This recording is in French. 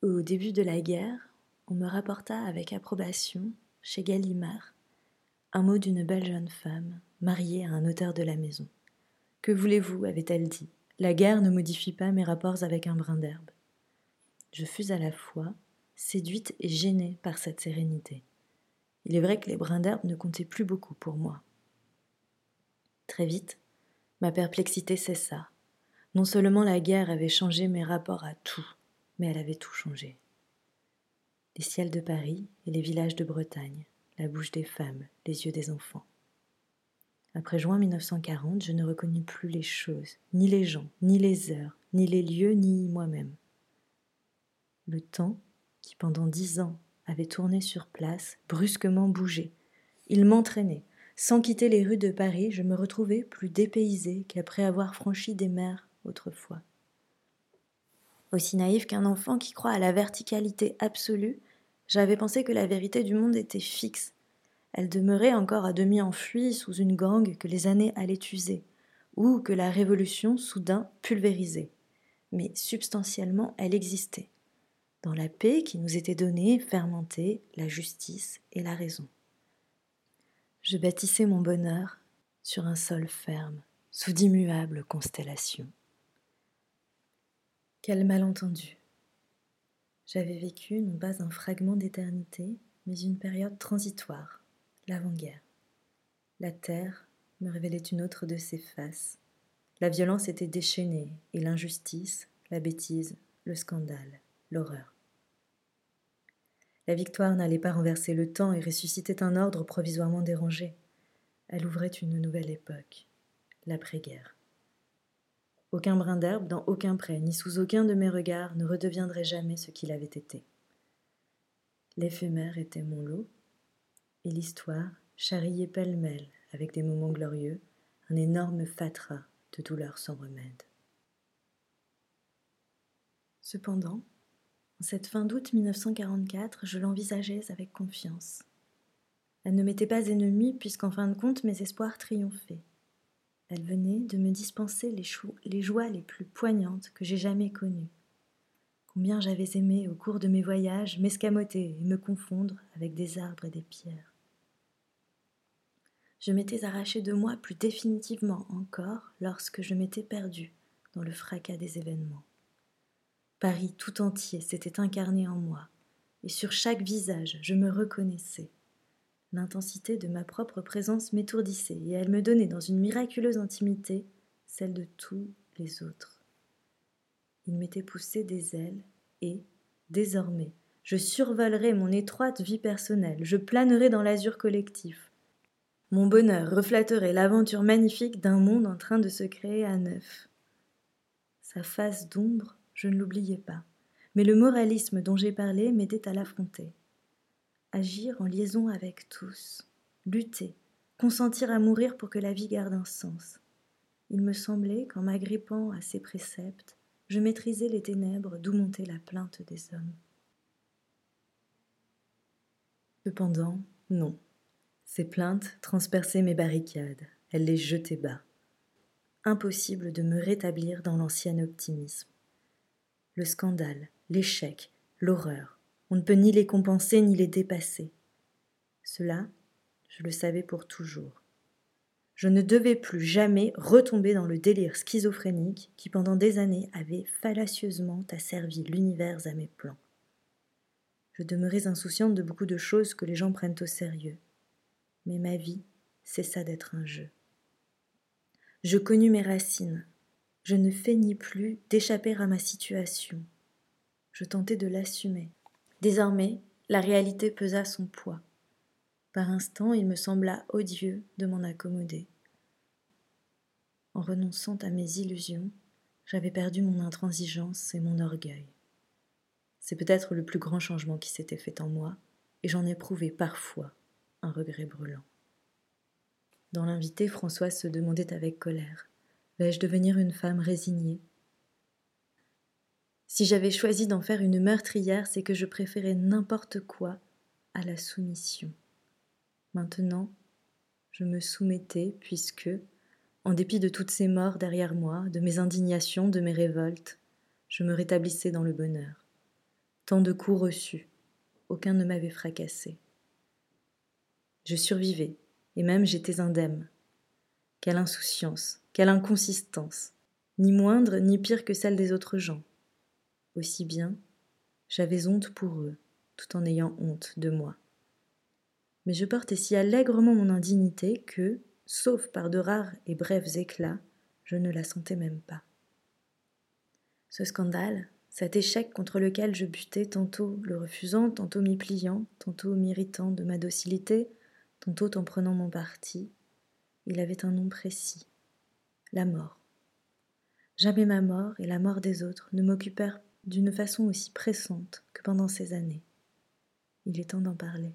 Au début de la guerre, on me rapporta avec approbation, chez Gallimard, un mot d'une belle jeune femme, mariée à un notaire de la maison. Que voulez-vous avait-elle dit. La guerre ne modifie pas mes rapports avec un brin d'herbe. Je fus à la fois séduite et gênée par cette sérénité. Il est vrai que les brins d'herbe ne comptaient plus beaucoup pour moi. Très vite, ma perplexité cessa. Non seulement la guerre avait changé mes rapports à tout, mais elle avait tout changé. Les ciels de Paris et les villages de Bretagne, la bouche des femmes, les yeux des enfants. Après juin 1940, je ne reconnus plus les choses, ni les gens, ni les heures, ni les lieux, ni moi-même. Le temps, qui pendant dix ans avait tourné sur place, brusquement bougeait. Il m'entraînait. Sans quitter les rues de Paris, je me retrouvais plus dépaysée qu'après avoir franchi des mers autrefois. Aussi naïf qu'un enfant qui croit à la verticalité absolue, j'avais pensé que la vérité du monde était fixe. Elle demeurait encore à demi enfuie sous une gangue que les années allaient user, ou que la révolution soudain pulvérisait. Mais substantiellement, elle existait dans la paix qui nous était donnée fermentait la justice et la raison. Je bâtissais mon bonheur sur un sol ferme, sous d'immuables constellations. Quel malentendu. J'avais vécu non pas un fragment d'éternité, mais une période transitoire, l'avant-guerre. La terre me révélait une autre de ses faces. La violence était déchaînée, et l'injustice, la bêtise, le scandale l'horreur. La victoire n'allait pas renverser le temps et ressuscitait un ordre provisoirement dérangé. Elle ouvrait une nouvelle époque, l'après-guerre. Aucun brin d'herbe dans aucun pré, ni sous aucun de mes regards ne redeviendrait jamais ce qu'il avait été. L'éphémère était mon lot, et l'histoire charriait pêle-mêle, avec des moments glorieux, un énorme fatras de douleurs sans remède. Cependant, en cette fin d'août 1944, je l'envisageais avec confiance. Elle ne m'était pas ennemie puisqu'en fin de compte mes espoirs triomphaient. Elle venait de me dispenser les, joies les plus poignantes que j'ai jamais connues. Combien j'avais aimé au cours de mes voyages m'escamoter et me confondre avec des arbres et des pierres. Je m'étais arraché de moi plus définitivement encore lorsque je m'étais perdu dans le fracas des événements. Paris tout entier s'était incarné en moi, et sur chaque visage je me reconnaissais. L'intensité de ma propre présence m'étourdissait, et elle me donnait dans une miraculeuse intimité celle de tous les autres. Il m'était poussé des ailes, et, désormais, je survolerais mon étroite vie personnelle, je planerais dans l'azur collectif. Mon bonheur reflèterait l'aventure magnifique d'un monde en train de se créer à neuf. Sa face d'ombre je ne l'oubliais pas, mais le moralisme dont j'ai parlé m'aidait à l'affronter. Agir en liaison avec tous, lutter, consentir à mourir pour que la vie garde un sens. Il me semblait qu'en m'agrippant à ces préceptes, je maîtrisais les ténèbres d'où montait la plainte des hommes. Cependant, non. Ces plaintes transperçaient mes barricades, elles les jetaient bas. Impossible de me rétablir dans l'ancien optimisme le scandale, l'échec, l'horreur. On ne peut ni les compenser ni les dépasser. Cela, je le savais pour toujours. Je ne devais plus jamais retomber dans le délire schizophrénique qui pendant des années avait fallacieusement asservi l'univers à mes plans. Je demeurais insouciante de beaucoup de choses que les gens prennent au sérieux. Mais ma vie cessa d'être un jeu. Je connus mes racines, je ne feignis plus d'échapper à ma situation. Je tentais de l'assumer. Désormais, la réalité pesa son poids. Par instants, il me sembla odieux de m'en accommoder. En renonçant à mes illusions, j'avais perdu mon intransigeance et mon orgueil. C'est peut-être le plus grand changement qui s'était fait en moi, et j'en éprouvais parfois un regret brûlant. Dans l'invité, François se demandait avec colère Vais-je devenir une femme résignée? Si j'avais choisi d'en faire une meurtrière, c'est que je préférais n'importe quoi à la soumission. Maintenant, je me soumettais puisque, en dépit de toutes ces morts derrière moi, de mes indignations, de mes révoltes, je me rétablissais dans le bonheur. tant de coups reçus, aucun ne m'avait fracassé. Je survivais, et même j'étais indemne. Quelle insouciance, quelle inconsistance, ni moindre ni pire que celle des autres gens. Aussi bien, j'avais honte pour eux, tout en ayant honte de moi. Mais je portais si allègrement mon indignité que, sauf par de rares et brefs éclats, je ne la sentais même pas. Ce scandale, cet échec contre lequel je butais tantôt le refusant, tantôt m'y pliant, tantôt m'irritant de ma docilité, tantôt en prenant mon parti, il avait un nom précis, la mort. Jamais ma mort et la mort des autres ne m'occupèrent d'une façon aussi pressante que pendant ces années. Il est temps d'en parler.